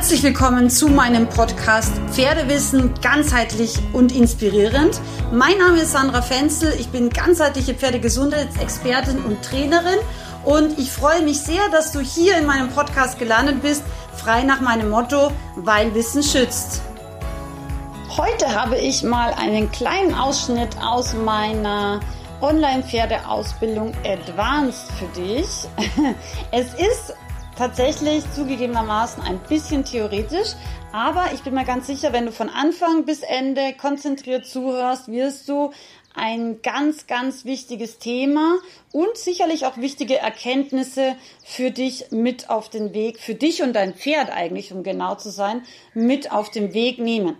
Herzlich willkommen zu meinem Podcast Pferdewissen ganzheitlich und inspirierend. Mein Name ist Sandra Fenzel, ich bin ganzheitliche Pferdegesundheitsexpertin und Trainerin und ich freue mich sehr, dass du hier in meinem Podcast gelandet bist, frei nach meinem Motto, weil Wissen schützt. Heute habe ich mal einen kleinen Ausschnitt aus meiner Online-Pferdeausbildung Advanced für dich. Es ist tatsächlich zugegebenermaßen ein bisschen theoretisch, aber ich bin mir ganz sicher, wenn du von Anfang bis Ende konzentriert zuhörst, wirst du ein ganz, ganz wichtiges Thema und sicherlich auch wichtige Erkenntnisse für dich mit auf den Weg, für dich und dein Pferd eigentlich, um genau zu sein, mit auf den Weg nehmen.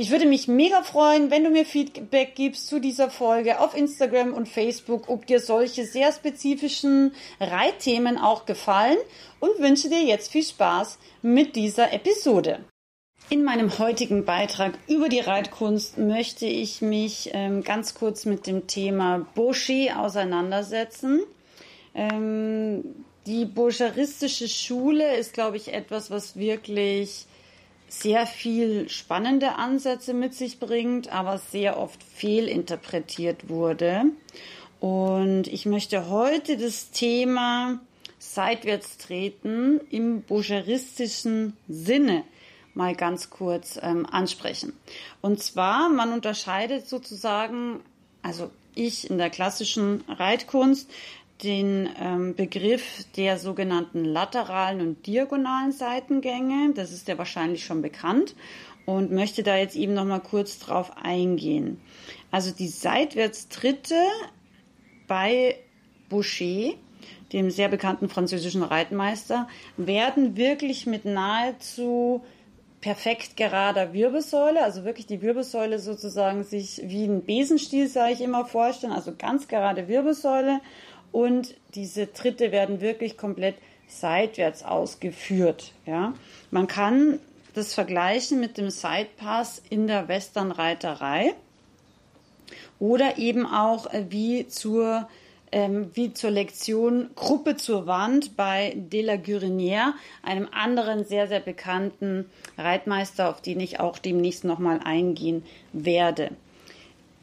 Ich würde mich mega freuen, wenn du mir Feedback gibst zu dieser Folge auf Instagram und Facebook, ob dir solche sehr spezifischen Reitthemen auch gefallen und wünsche dir jetzt viel Spaß mit dieser Episode. In meinem heutigen Beitrag über die Reitkunst möchte ich mich ähm, ganz kurz mit dem Thema Boucher auseinandersetzen. Ähm, die Boucheristische Schule ist, glaube ich, etwas, was wirklich sehr viel spannende Ansätze mit sich bringt, aber sehr oft fehlinterpretiert wurde. Und ich möchte heute das Thema Seitwärtstreten im boucheristischen Sinne mal ganz kurz ähm, ansprechen. Und zwar, man unterscheidet sozusagen, also ich in der klassischen Reitkunst, den ähm, Begriff der sogenannten lateralen und diagonalen Seitengänge. Das ist ja wahrscheinlich schon bekannt und möchte da jetzt eben noch mal kurz drauf eingehen. Also die Seitwärtstritte bei Boucher, dem sehr bekannten französischen Reitmeister, werden wirklich mit nahezu perfekt gerader Wirbelsäule, also wirklich die Wirbelsäule sozusagen sich wie ein Besenstiel, sage ich immer, vorstellen, also ganz gerade Wirbelsäule und diese Tritte werden wirklich komplett seitwärts ausgeführt. Ja. Man kann das vergleichen mit dem Sidepass in der Westernreiterei oder eben auch äh, wie zur ähm, wie zur Lektion Gruppe zur Wand bei De la Gurinière, einem anderen sehr, sehr bekannten Reitmeister, auf den ich auch demnächst nochmal eingehen werde.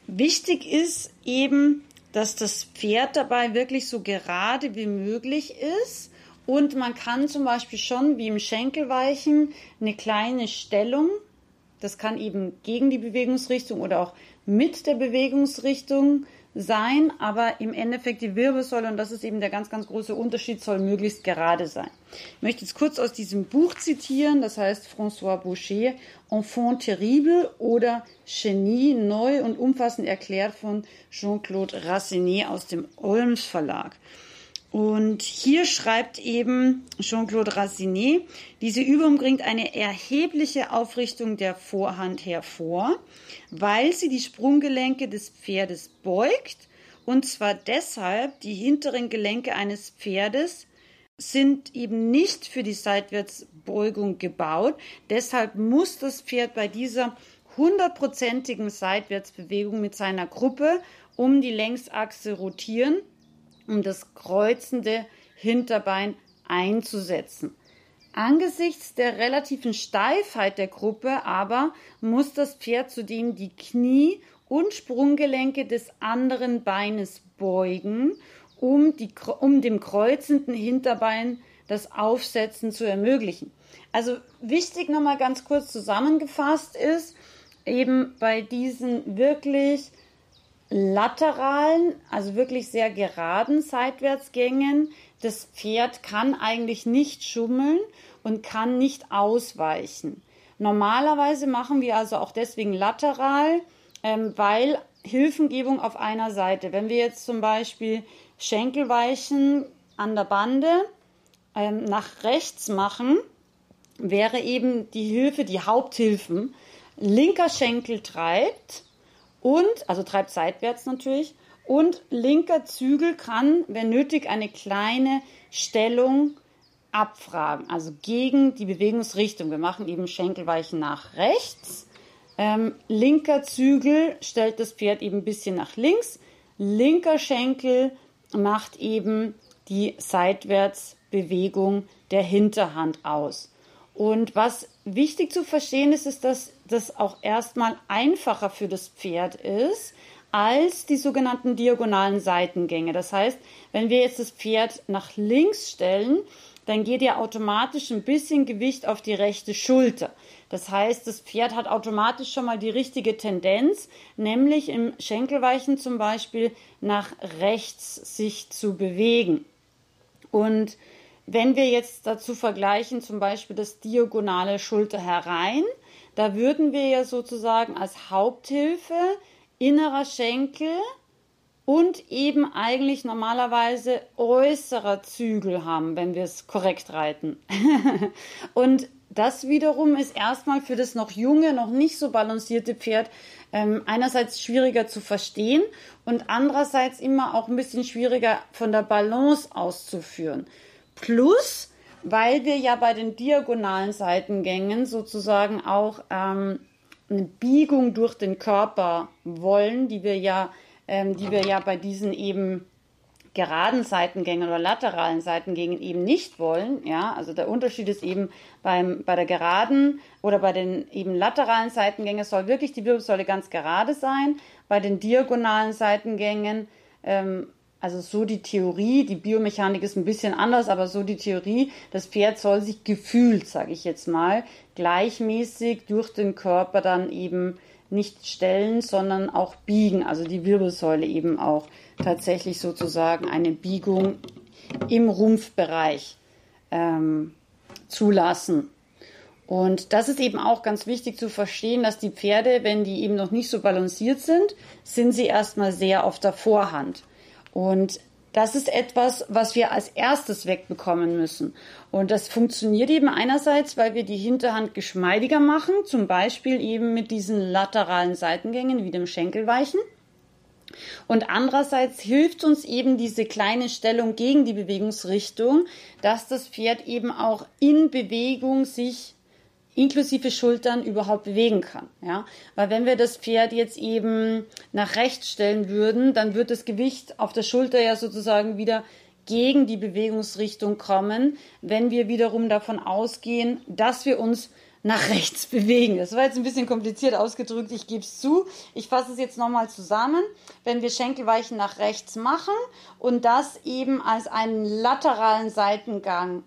Wichtig ist eben, dass das Pferd dabei wirklich so gerade wie möglich ist. Und man kann zum Beispiel schon wie im Schenkelweichen eine kleine Stellung, das kann eben gegen die Bewegungsrichtung oder auch mit der Bewegungsrichtung sein, aber im Endeffekt die Wirbelsäule, und das ist eben der ganz, ganz große Unterschied, soll möglichst gerade sein. Ich möchte jetzt kurz aus diesem Buch zitieren, das heißt François Boucher, Enfant terrible oder Genie, neu und umfassend erklärt von Jean-Claude Racinet aus dem Olms Verlag. Und hier schreibt eben Jean-Claude Racinet, diese Übung bringt eine erhebliche Aufrichtung der Vorhand hervor, weil sie die Sprunggelenke des Pferdes beugt, und zwar deshalb, die hinteren Gelenke eines Pferdes sind eben nicht für die Seitwärtsbeugung gebaut. Deshalb muss das Pferd bei dieser hundertprozentigen Seitwärtsbewegung mit seiner Gruppe um die Längsachse rotieren um das kreuzende Hinterbein einzusetzen. Angesichts der relativen Steifheit der Gruppe aber muss das Pferd zudem die Knie und Sprunggelenke des anderen Beines beugen, um, die, um dem kreuzenden Hinterbein das Aufsetzen zu ermöglichen. Also wichtig nochmal ganz kurz zusammengefasst ist, eben bei diesen wirklich lateralen, also wirklich sehr geraden Seitwärtsgängen. Das Pferd kann eigentlich nicht schummeln und kann nicht ausweichen. Normalerweise machen wir also auch deswegen lateral, ähm, weil Hilfengebung auf einer Seite. Wenn wir jetzt zum Beispiel Schenkelweichen an der Bande ähm, nach rechts machen, wäre eben die Hilfe, die Haupthilfen. Linker Schenkel treibt, und, also treibt seitwärts natürlich, und linker Zügel kann, wenn nötig, eine kleine Stellung abfragen, also gegen die Bewegungsrichtung. Wir machen eben Schenkelweichen nach rechts. Ähm, linker Zügel stellt das Pferd eben ein bisschen nach links. Linker Schenkel macht eben die Seitwärtsbewegung der Hinterhand aus. Und was wichtig zu verstehen ist, ist, dass das auch erstmal einfacher für das Pferd ist als die sogenannten diagonalen Seitengänge. Das heißt, wenn wir jetzt das Pferd nach links stellen, dann geht ja automatisch ein bisschen Gewicht auf die rechte Schulter. Das heißt, das Pferd hat automatisch schon mal die richtige Tendenz, nämlich im Schenkelweichen zum Beispiel nach rechts sich zu bewegen. Und wenn wir jetzt dazu vergleichen, zum Beispiel das diagonale Schulter herein, da würden wir ja sozusagen als Haupthilfe innerer Schenkel und eben eigentlich normalerweise äußerer Zügel haben, wenn wir es korrekt reiten. und das wiederum ist erstmal für das noch junge, noch nicht so balancierte Pferd ähm, einerseits schwieriger zu verstehen und andererseits immer auch ein bisschen schwieriger von der Balance auszuführen. Plus, weil wir ja bei den diagonalen Seitengängen sozusagen auch ähm, eine Biegung durch den Körper wollen, die wir ja, ähm, die wir ja bei diesen eben geraden Seitengängen oder lateralen Seitengängen eben nicht wollen. Ja, also der Unterschied ist eben beim, bei der geraden oder bei den eben lateralen Seitengängen soll wirklich die Wirbelsäule ganz gerade sein. Bei den diagonalen Seitengängen ähm, also so die Theorie, die Biomechanik ist ein bisschen anders, aber so die Theorie, das Pferd soll sich gefühlt, sage ich jetzt mal, gleichmäßig durch den Körper dann eben nicht stellen, sondern auch biegen, also die Wirbelsäule eben auch tatsächlich sozusagen eine Biegung im Rumpfbereich ähm, zulassen. Und das ist eben auch ganz wichtig zu verstehen, dass die Pferde, wenn die eben noch nicht so balanciert sind, sind sie erstmal sehr auf der Vorhand. Und das ist etwas, was wir als erstes wegbekommen müssen. Und das funktioniert eben einerseits, weil wir die Hinterhand geschmeidiger machen, zum Beispiel eben mit diesen lateralen Seitengängen wie dem Schenkelweichen. Und andererseits hilft uns eben diese kleine Stellung gegen die Bewegungsrichtung, dass das Pferd eben auch in Bewegung sich inklusive Schultern überhaupt bewegen kann. Ja? Weil wenn wir das Pferd jetzt eben nach rechts stellen würden, dann wird das Gewicht auf der Schulter ja sozusagen wieder gegen die Bewegungsrichtung kommen, wenn wir wiederum davon ausgehen, dass wir uns nach rechts bewegen. Das war jetzt ein bisschen kompliziert ausgedrückt, ich gebe es zu. Ich fasse es jetzt nochmal zusammen. Wenn wir Schenkelweichen nach rechts machen und das eben als einen lateralen Seitengang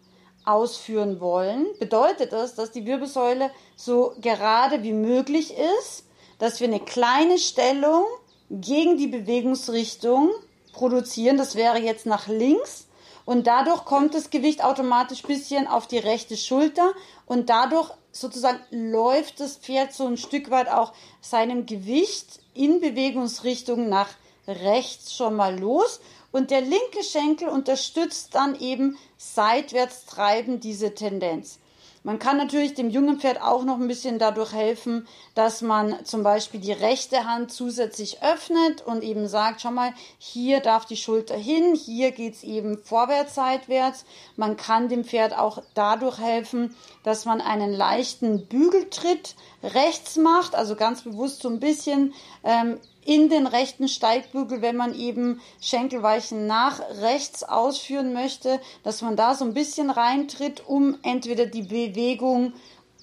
ausführen wollen, bedeutet das, dass die Wirbelsäule so gerade wie möglich ist, dass wir eine kleine Stellung gegen die Bewegungsrichtung produzieren. Das wäre jetzt nach links. Und dadurch kommt das Gewicht automatisch bisschen auf die rechte Schulter und dadurch sozusagen läuft das Pferd so ein Stück weit auch seinem Gewicht in Bewegungsrichtung nach rechts schon mal los und der linke Schenkel unterstützt dann eben seitwärts treiben diese Tendenz. Man kann natürlich dem jungen Pferd auch noch ein bisschen dadurch helfen, dass man zum Beispiel die rechte Hand zusätzlich öffnet und eben sagt, schau mal, hier darf die Schulter hin, hier geht's eben vorwärts, seitwärts. Man kann dem Pferd auch dadurch helfen, dass man einen leichten Bügeltritt rechts macht, also ganz bewusst so ein bisschen ähm, in den rechten Steigbügel, wenn man eben Schenkelweichen nach rechts ausführen möchte, dass man da so ein bisschen reintritt, um entweder die Bewegung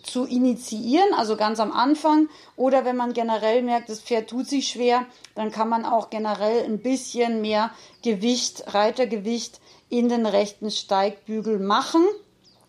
zu initiieren, also ganz am Anfang, oder wenn man generell merkt, das Pferd tut sich schwer, dann kann man auch generell ein bisschen mehr Gewicht, Reitergewicht in den rechten Steigbügel machen.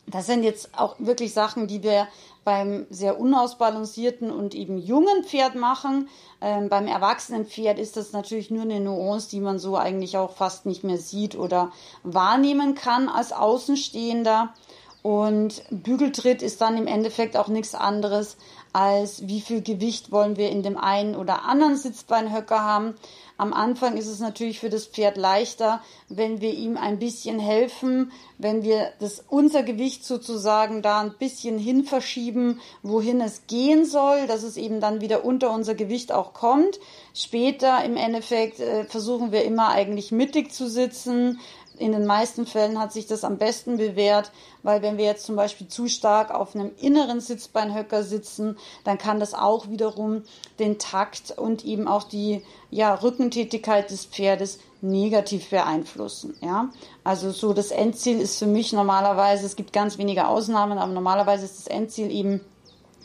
Das sind jetzt auch wirklich Sachen, die wir beim sehr unausbalancierten und eben jungen Pferd machen. Ähm, beim erwachsenen Pferd ist das natürlich nur eine Nuance, die man so eigentlich auch fast nicht mehr sieht oder wahrnehmen kann als Außenstehender. Und Bügeltritt ist dann im Endeffekt auch nichts anderes als wie viel Gewicht wollen wir in dem einen oder anderen Sitzbeinhöcker haben. Am Anfang ist es natürlich für das Pferd leichter, wenn wir ihm ein bisschen helfen, wenn wir das, unser Gewicht sozusagen da ein bisschen hin verschieben, wohin es gehen soll, dass es eben dann wieder unter unser Gewicht auch kommt. Später im Endeffekt äh, versuchen wir immer eigentlich mittig zu sitzen, in den meisten Fällen hat sich das am besten bewährt, weil wenn wir jetzt zum Beispiel zu stark auf einem inneren Sitzbeinhöcker sitzen, dann kann das auch wiederum den Takt und eben auch die ja, Rückentätigkeit des Pferdes negativ beeinflussen. Ja? Also so das Endziel ist für mich normalerweise, es gibt ganz wenige Ausnahmen, aber normalerweise ist das Endziel eben,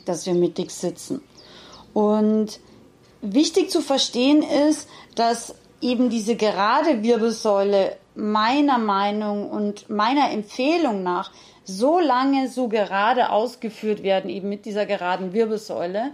dass wir mittig sitzen. Und wichtig zu verstehen ist, dass eben diese gerade Wirbelsäule meiner Meinung und meiner Empfehlung nach so lange so gerade ausgeführt werden, eben mit dieser geraden Wirbelsäule,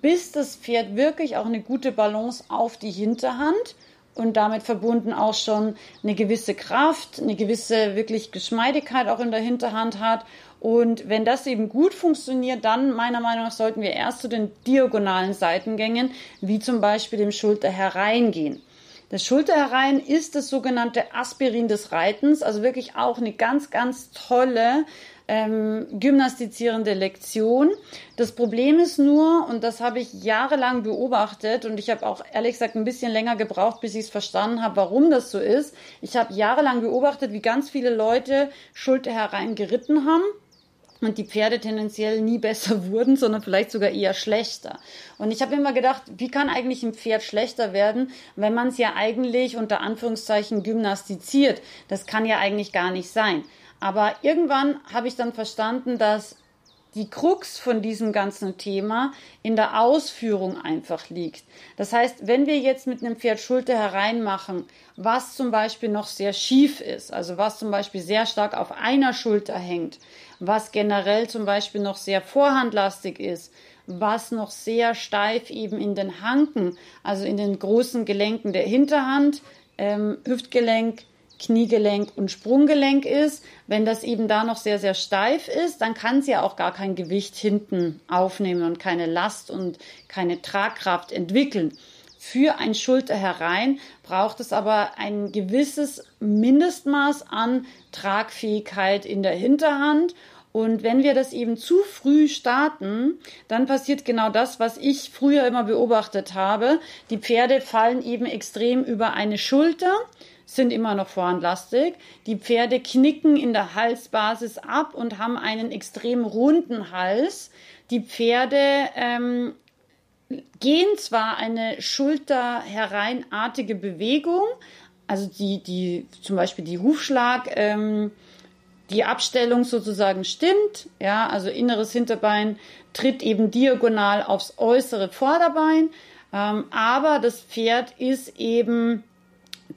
bis das Pferd wirklich auch eine gute Balance auf die Hinterhand und damit verbunden auch schon eine gewisse Kraft, eine gewisse wirklich Geschmeidigkeit auch in der Hinterhand hat. Und wenn das eben gut funktioniert, dann meiner Meinung nach sollten wir erst zu den diagonalen Seitengängen, wie zum Beispiel dem Schulter hereingehen. Das Schulterherein ist das sogenannte Aspirin des Reitens, also wirklich auch eine ganz, ganz tolle ähm, gymnastizierende Lektion. Das Problem ist nur, und das habe ich jahrelang beobachtet, und ich habe auch ehrlich gesagt ein bisschen länger gebraucht, bis ich es verstanden habe, warum das so ist. Ich habe jahrelang beobachtet, wie ganz viele Leute Schulter herein geritten haben und die Pferde tendenziell nie besser wurden, sondern vielleicht sogar eher schlechter. Und ich habe immer gedacht, wie kann eigentlich ein Pferd schlechter werden, wenn man es ja eigentlich unter Anführungszeichen gymnastiziert? Das kann ja eigentlich gar nicht sein. Aber irgendwann habe ich dann verstanden, dass die Krux von diesem ganzen Thema in der Ausführung einfach liegt. Das heißt, wenn wir jetzt mit einem Pferd Schulter hereinmachen, was zum Beispiel noch sehr schief ist, also was zum Beispiel sehr stark auf einer Schulter hängt, was generell zum Beispiel noch sehr vorhandlastig ist, was noch sehr steif eben in den Hanken, also in den großen Gelenken der Hinterhand, ähm, Hüftgelenk, Kniegelenk und Sprunggelenk ist. Wenn das eben da noch sehr, sehr steif ist, dann kann sie auch gar kein Gewicht hinten aufnehmen und keine Last und keine Tragkraft entwickeln. Für ein Schulter herein braucht es aber ein gewisses Mindestmaß an Tragfähigkeit in der Hinterhand und wenn wir das eben zu früh starten, dann passiert genau das, was ich früher immer beobachtet habe. Die Pferde fallen eben extrem über eine Schulter sind immer noch vorhandlastig. Die Pferde knicken in der Halsbasis ab und haben einen extrem runden Hals. Die Pferde ähm, gehen zwar eine schulterhereinartige Bewegung, also die, die, zum Beispiel die Hufschlag, ähm, die Abstellung sozusagen stimmt, ja, also inneres Hinterbein tritt eben diagonal aufs äußere Vorderbein, ähm, aber das Pferd ist eben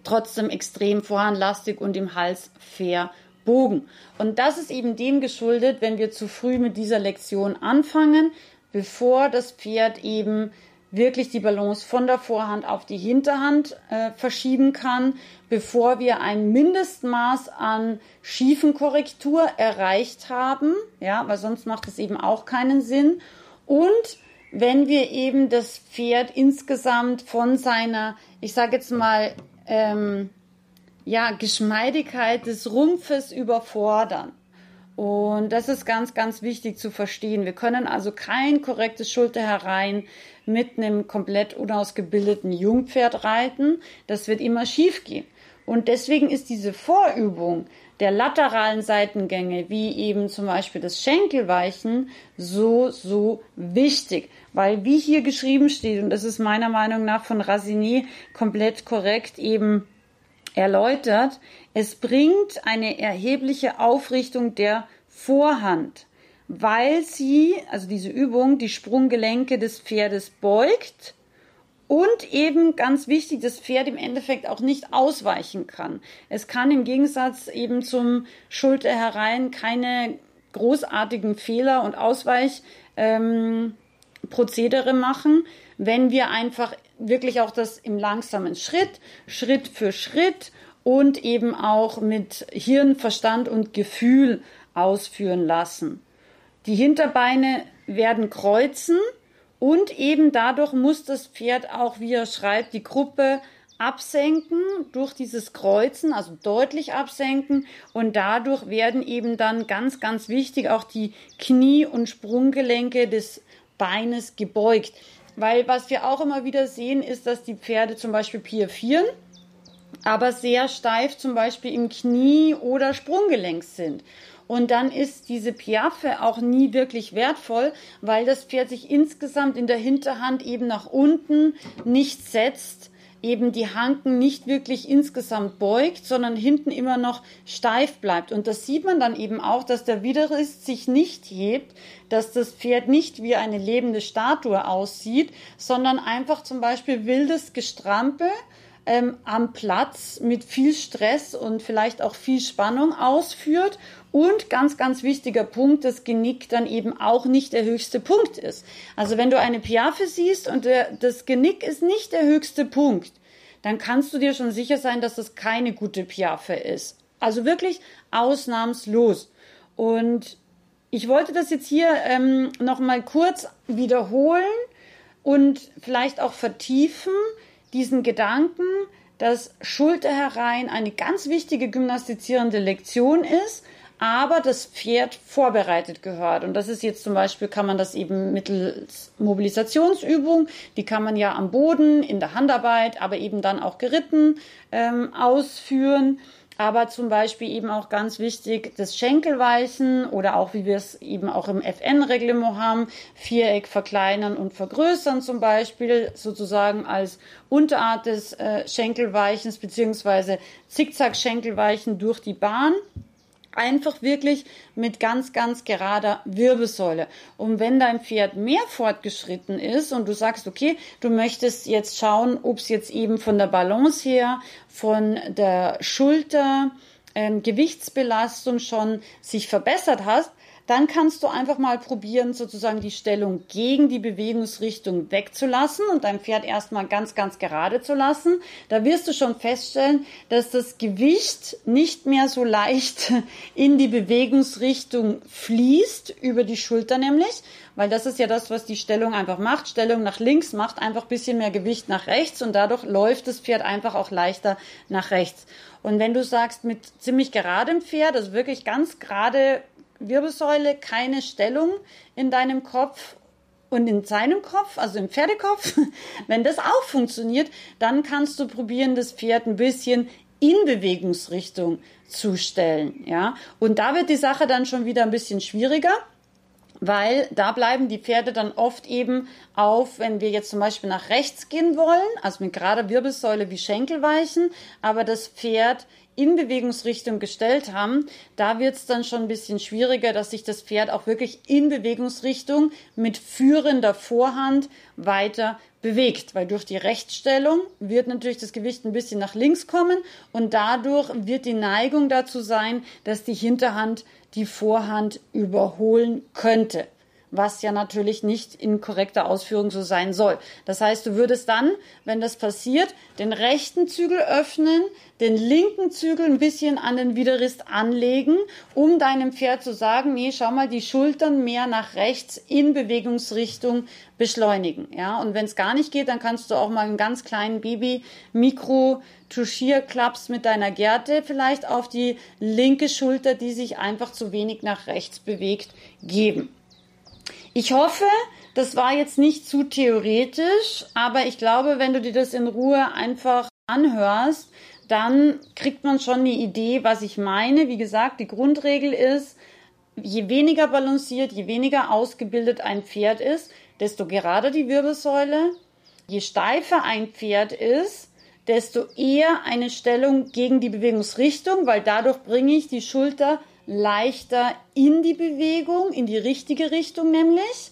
trotzdem extrem vorhandlastig und im Hals verbogen. Und das ist eben dem geschuldet, wenn wir zu früh mit dieser Lektion anfangen, bevor das Pferd eben wirklich die Balance von der Vorhand auf die Hinterhand äh, verschieben kann, bevor wir ein Mindestmaß an schiefen Korrektur erreicht haben, ja, weil sonst macht es eben auch keinen Sinn. Und wenn wir eben das Pferd insgesamt von seiner, ich sage jetzt mal, ähm, ja, Geschmeidigkeit des Rumpfes überfordern. Und das ist ganz, ganz wichtig zu verstehen. Wir können also kein korrektes Schulter herein mit einem komplett unausgebildeten Jungpferd reiten. Das wird immer schief gehen. Und deswegen ist diese Vorübung der lateralen Seitengänge, wie eben zum Beispiel das Schenkelweichen, so, so wichtig. Weil wie hier geschrieben steht, und das ist meiner Meinung nach von Rassini komplett korrekt eben erläutert, es bringt eine erhebliche Aufrichtung der Vorhand, weil sie, also diese Übung, die Sprunggelenke des Pferdes beugt und eben ganz wichtig, das Pferd im Endeffekt auch nicht ausweichen kann. Es kann im Gegensatz eben zum Schulter herein keine großartigen Fehler und Ausweichprozedere ähm, machen, wenn wir einfach wirklich auch das im langsamen Schritt, Schritt für Schritt und eben auch mit Hirn, Verstand und Gefühl ausführen lassen. Die Hinterbeine werden kreuzen und eben dadurch muss das Pferd auch, wie er schreibt, die Gruppe absenken durch dieses Kreuzen, also deutlich absenken und dadurch werden eben dann ganz, ganz wichtig auch die Knie- und Sprunggelenke des Beines gebeugt. Weil was wir auch immer wieder sehen, ist, dass die Pferde zum Beispiel piafieren aber sehr steif zum Beispiel im Knie oder Sprunggelenk sind. Und dann ist diese Piaffe auch nie wirklich wertvoll, weil das Pferd sich insgesamt in der Hinterhand eben nach unten nicht setzt, eben die Hanken nicht wirklich insgesamt beugt, sondern hinten immer noch steif bleibt. Und das sieht man dann eben auch, dass der Widerriss sich nicht hebt, dass das Pferd nicht wie eine lebende Statue aussieht, sondern einfach zum Beispiel wildes Gestrampel ähm, am Platz mit viel Stress und vielleicht auch viel Spannung ausführt und ganz, ganz wichtiger Punkt, das Genick dann eben auch nicht der höchste Punkt ist. Also wenn du eine Piaffe siehst und der, das Genick ist nicht der höchste Punkt, dann kannst du dir schon sicher sein, dass das keine gute Piaffe ist. Also wirklich ausnahmslos. Und ich wollte das jetzt hier ähm, noch mal kurz wiederholen und vielleicht auch vertiefen, diesen Gedanken, dass Schulter herein eine ganz wichtige gymnastizierende Lektion ist, aber das Pferd vorbereitet gehört. Und das ist jetzt zum Beispiel, kann man das eben mittels Mobilisationsübung, die kann man ja am Boden, in der Handarbeit, aber eben dann auch geritten ähm, ausführen aber zum Beispiel eben auch ganz wichtig das Schenkelweichen oder auch wie wir es eben auch im FN-Reglement haben, Viereck verkleinern und vergrößern zum Beispiel sozusagen als Unterart des äh, Schenkelweichens beziehungsweise Zickzack-Schenkelweichen durch die Bahn einfach wirklich mit ganz, ganz gerader Wirbelsäule. Und wenn dein Pferd mehr fortgeschritten ist und du sagst, okay, du möchtest jetzt schauen, ob es jetzt eben von der Balance her, von der Schulter, ähm, Gewichtsbelastung schon sich verbessert hast, dann kannst du einfach mal probieren, sozusagen die Stellung gegen die Bewegungsrichtung wegzulassen und dein Pferd erstmal ganz, ganz gerade zu lassen. Da wirst du schon feststellen, dass das Gewicht nicht mehr so leicht in die Bewegungsrichtung fließt, über die Schulter nämlich, weil das ist ja das, was die Stellung einfach macht. Stellung nach links macht einfach ein bisschen mehr Gewicht nach rechts und dadurch läuft das Pferd einfach auch leichter nach rechts. Und wenn du sagst, mit ziemlich geradem Pferd, also wirklich ganz gerade Wirbelsäule keine Stellung in deinem Kopf und in seinem Kopf, also im Pferdekopf. Wenn das auch funktioniert, dann kannst du probieren, das Pferd ein bisschen in Bewegungsrichtung zu stellen, ja. Und da wird die Sache dann schon wieder ein bisschen schwieriger weil da bleiben die Pferde dann oft eben auf, wenn wir jetzt zum Beispiel nach rechts gehen wollen, also mit gerader Wirbelsäule wie Schenkelweichen, aber das Pferd in Bewegungsrichtung gestellt haben, da wird es dann schon ein bisschen schwieriger, dass sich das Pferd auch wirklich in Bewegungsrichtung mit führender Vorhand weiter bewegt, weil durch die Rechtsstellung wird natürlich das Gewicht ein bisschen nach links kommen und dadurch wird die Neigung dazu sein, dass die Hinterhand die Vorhand überholen könnte was ja natürlich nicht in korrekter Ausführung so sein soll. Das heißt, du würdest dann, wenn das passiert, den rechten Zügel öffnen, den linken Zügel ein bisschen an den Widerriss anlegen, um deinem Pferd zu sagen, nee, schau mal, die Schultern mehr nach rechts in Bewegungsrichtung beschleunigen. Ja, und wenn es gar nicht geht, dann kannst du auch mal einen ganz kleinen Baby-Mikro Touchierklaps mit deiner Gerte vielleicht auf die linke Schulter, die sich einfach zu wenig nach rechts bewegt, geben. Ich hoffe, das war jetzt nicht zu theoretisch, aber ich glaube, wenn du dir das in Ruhe einfach anhörst, dann kriegt man schon eine Idee, was ich meine. Wie gesagt, die Grundregel ist, je weniger balanciert, je weniger ausgebildet ein Pferd ist, desto gerader die Wirbelsäule. Je steifer ein Pferd ist, desto eher eine Stellung gegen die Bewegungsrichtung, weil dadurch bringe ich die Schulter leichter in die Bewegung, in die richtige Richtung nämlich.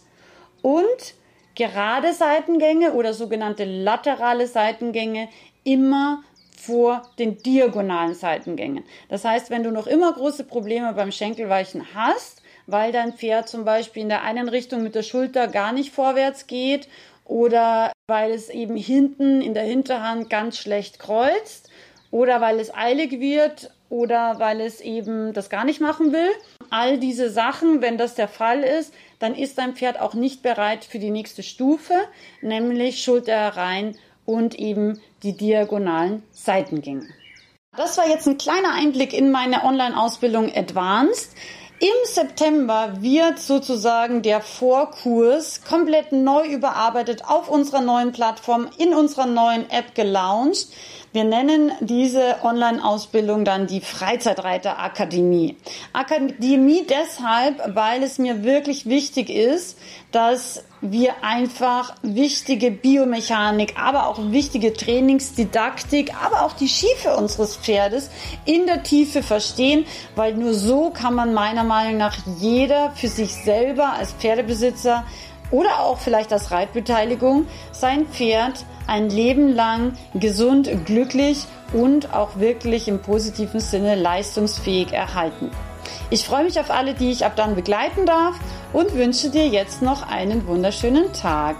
Und gerade Seitengänge oder sogenannte laterale Seitengänge immer vor den diagonalen Seitengängen. Das heißt, wenn du noch immer große Probleme beim Schenkelweichen hast, weil dein Pferd zum Beispiel in der einen Richtung mit der Schulter gar nicht vorwärts geht oder weil es eben hinten in der Hinterhand ganz schlecht kreuzt oder weil es eilig wird oder weil es eben das gar nicht machen will. All diese Sachen, wenn das der Fall ist, dann ist dein Pferd auch nicht bereit für die nächste Stufe, nämlich Schulter herein und eben die diagonalen Seitengänge. Das war jetzt ein kleiner Einblick in meine Online-Ausbildung Advanced. Im September wird sozusagen der Vorkurs komplett neu überarbeitet auf unserer neuen Plattform, in unserer neuen App gelauncht. Wir nennen diese Online-Ausbildung dann die Freizeitreiter Akademie. Akademie deshalb, weil es mir wirklich wichtig ist, dass wir einfach wichtige Biomechanik, aber auch wichtige Trainingsdidaktik, aber auch die Schiefe unseres Pferdes in der Tiefe verstehen, weil nur so kann man meiner Meinung nach jeder für sich selber als Pferdebesitzer oder auch vielleicht als Reitbeteiligung sein Pferd ein Leben lang gesund, glücklich und auch wirklich im positiven Sinne leistungsfähig erhalten. Ich freue mich auf alle, die ich ab dann begleiten darf und wünsche dir jetzt noch einen wunderschönen Tag.